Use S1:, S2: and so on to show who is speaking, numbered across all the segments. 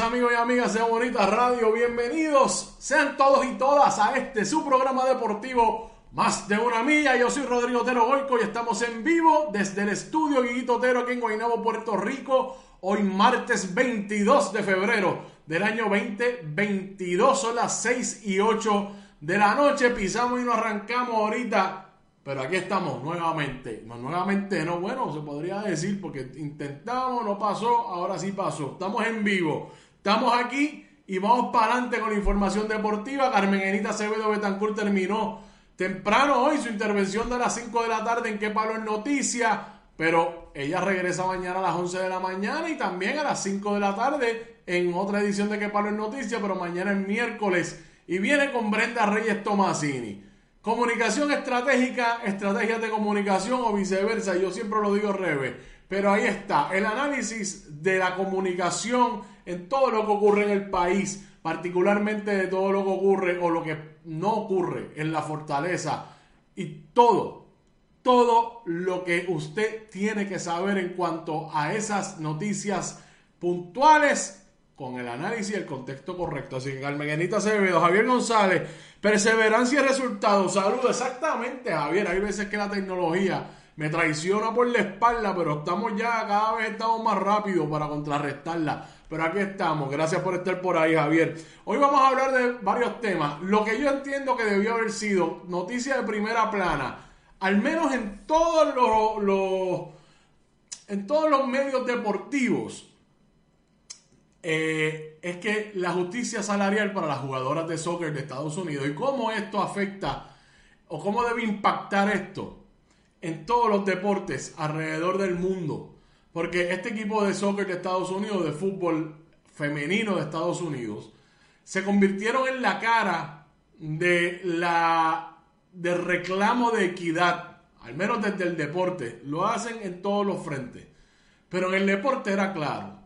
S1: amigos y amigas de Bonita Radio, bienvenidos sean todos y todas a este su programa deportivo Más de una milla. Yo soy Rodrigo Otero Goico y estamos en vivo desde el estudio Guiguito Otero aquí en Guaynabo, Puerto Rico. Hoy martes 22 de febrero del año 2022, son las 6 y 8 de la noche. Pisamos y nos arrancamos ahorita pero aquí estamos nuevamente. No, nuevamente no, bueno, se podría decir, porque intentamos, no pasó, ahora sí pasó. Estamos en vivo. Estamos aquí y vamos para adelante con la información deportiva. Carmen Enita Acevedo Betancourt terminó temprano hoy su intervención de las 5 de la tarde en Qué Palo en Noticias. Pero ella regresa mañana a las 11 de la mañana y también a las 5 de la tarde en otra edición de Qué Palo en Noticias, pero mañana es miércoles. Y viene con Brenda Reyes Tomasini. Comunicación estratégica, estrategias de comunicación o viceversa, yo siempre lo digo al revés. Pero ahí está, el análisis de la comunicación en todo lo que ocurre en el país, particularmente de todo lo que ocurre o lo que no ocurre en la fortaleza y todo, todo lo que usted tiene que saber en cuanto a esas noticias puntuales con el análisis y el contexto correcto. Así que Carmenita Acevedo, Javier González, perseverancia y resultados. Saludos, exactamente, Javier. Hay veces que la tecnología me traiciona por la espalda, pero estamos ya, cada vez estamos más rápidos para contrarrestarla. Pero aquí estamos. Gracias por estar por ahí, Javier. Hoy vamos a hablar de varios temas. Lo que yo entiendo que debió haber sido noticia de primera plana, al menos en todos los en todos los medios deportivos eh, es que la justicia salarial para las jugadoras de soccer de Estados Unidos y cómo esto afecta o cómo debe impactar esto en todos los deportes alrededor del mundo. Porque este equipo de soccer de Estados Unidos, de fútbol femenino de Estados Unidos, se convirtieron en la cara de la del reclamo de equidad, al menos desde el deporte. Lo hacen en todos los frentes. Pero en el deporte era claro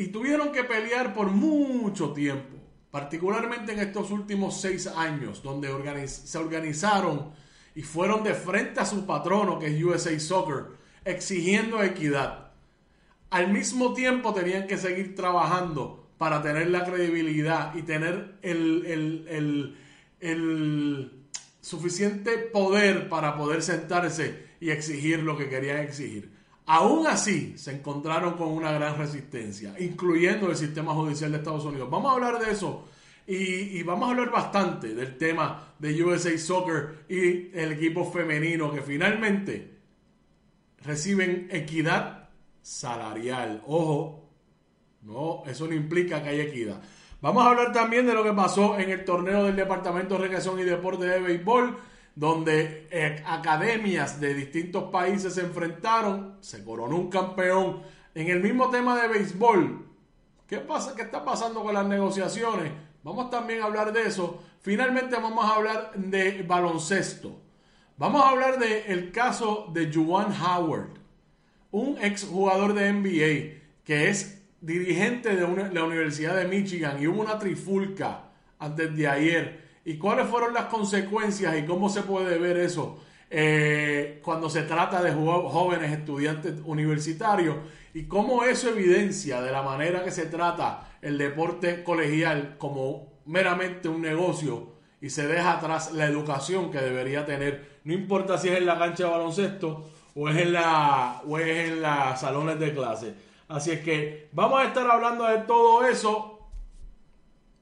S1: y tuvieron que pelear por mucho tiempo, particularmente en estos últimos seis años, donde se organizaron y fueron de frente a su patrono, que es USA Soccer, exigiendo equidad. Al mismo tiempo tenían que seguir trabajando para tener la credibilidad y tener el, el, el suficiente poder para poder sentarse y exigir lo que querían exigir. Aún así, se encontraron con una gran resistencia, incluyendo el sistema judicial de Estados Unidos. Vamos a hablar de eso y, vamos a hablar bastante del tema de USA Soccer y el equipo femenino que finalmente reciben equidad salarial. Ojo, no, eso no implica que haya equidad. Vamos a hablar también de lo que pasó en el torneo del Departamento de Recreación y Deporte de Béisbol donde eh, academias de distintos países se enfrentaron, se coronó un campeón en el mismo tema de béisbol. ¿Qué pasa? ¿Qué está pasando con las negociaciones? Vamos también a hablar de eso. Finalmente vamos a hablar de baloncesto. Vamos a hablar del caso de Juwan Howard, un exjugador de NBA que es dirigente de la Universidad de Michigan y hubo una trifulca antes de ayer y cuáles fueron las consecuencias y cómo se puede ver eso eh, cuando se trata de jóvenes estudiantes universitarios y cómo eso evidencia de la manera que se trata el deporte colegial como meramente un negocio y se deja atrás la educación que debería tener, no importa si es en la cancha de baloncesto o es en la o es en las salones de clase. Así es que vamos a estar hablando de todo eso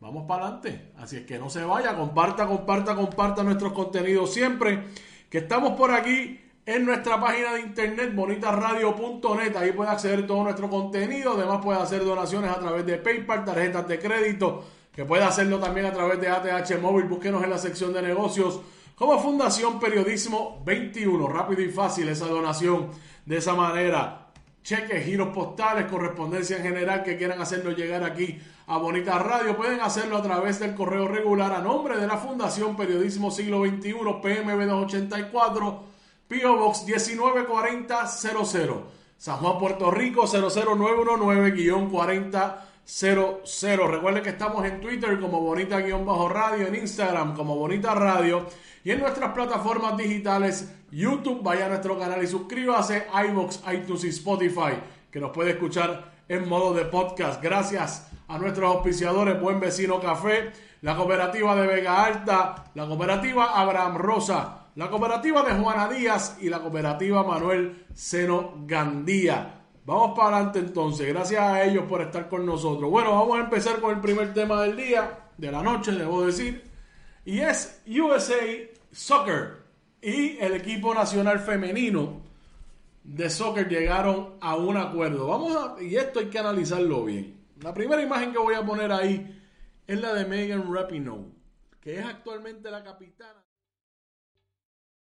S1: vamos para adelante. Así es que no se vaya, comparta, comparta, comparta nuestros contenidos siempre. Que estamos por aquí en nuestra página de internet bonitasradio.net. Ahí puede acceder todo nuestro contenido. Además puede hacer donaciones a través de PayPal, tarjetas de crédito, que puede hacerlo también a través de ATH Móvil. Búsquenos en la sección de negocios como Fundación Periodismo 21. Rápido y fácil esa donación. De esa manera cheques, giros postales, correspondencia en general que quieran hacerlo llegar aquí a Bonita Radio, pueden hacerlo a través del correo regular a nombre de la Fundación Periodismo Siglo XXI, PMB 284, PO Box 194000, San Juan, Puerto Rico 00919-4000. Recuerden que estamos en Twitter como Bonita-Radio, en Instagram como Bonita Radio y en nuestras plataformas digitales YouTube, vaya a nuestro canal y suscríbase, iBox, iTunes y Spotify, que nos puede escuchar en modo de podcast. Gracias a nuestros auspiciadores Buen Vecino Café, la cooperativa de Vega Alta, la cooperativa Abraham Rosa, la cooperativa de Juana Díaz y la cooperativa Manuel Seno Gandía. Vamos para adelante entonces, gracias a ellos por estar con nosotros. Bueno, vamos a empezar con el primer tema del día, de la noche, debo decir, y es USA Soccer y el equipo nacional femenino de soccer llegaron a un acuerdo. Vamos a, y esto hay que analizarlo bien. La primera imagen que voy a poner ahí es la de Megan Rapinoe, que es actualmente la capitana.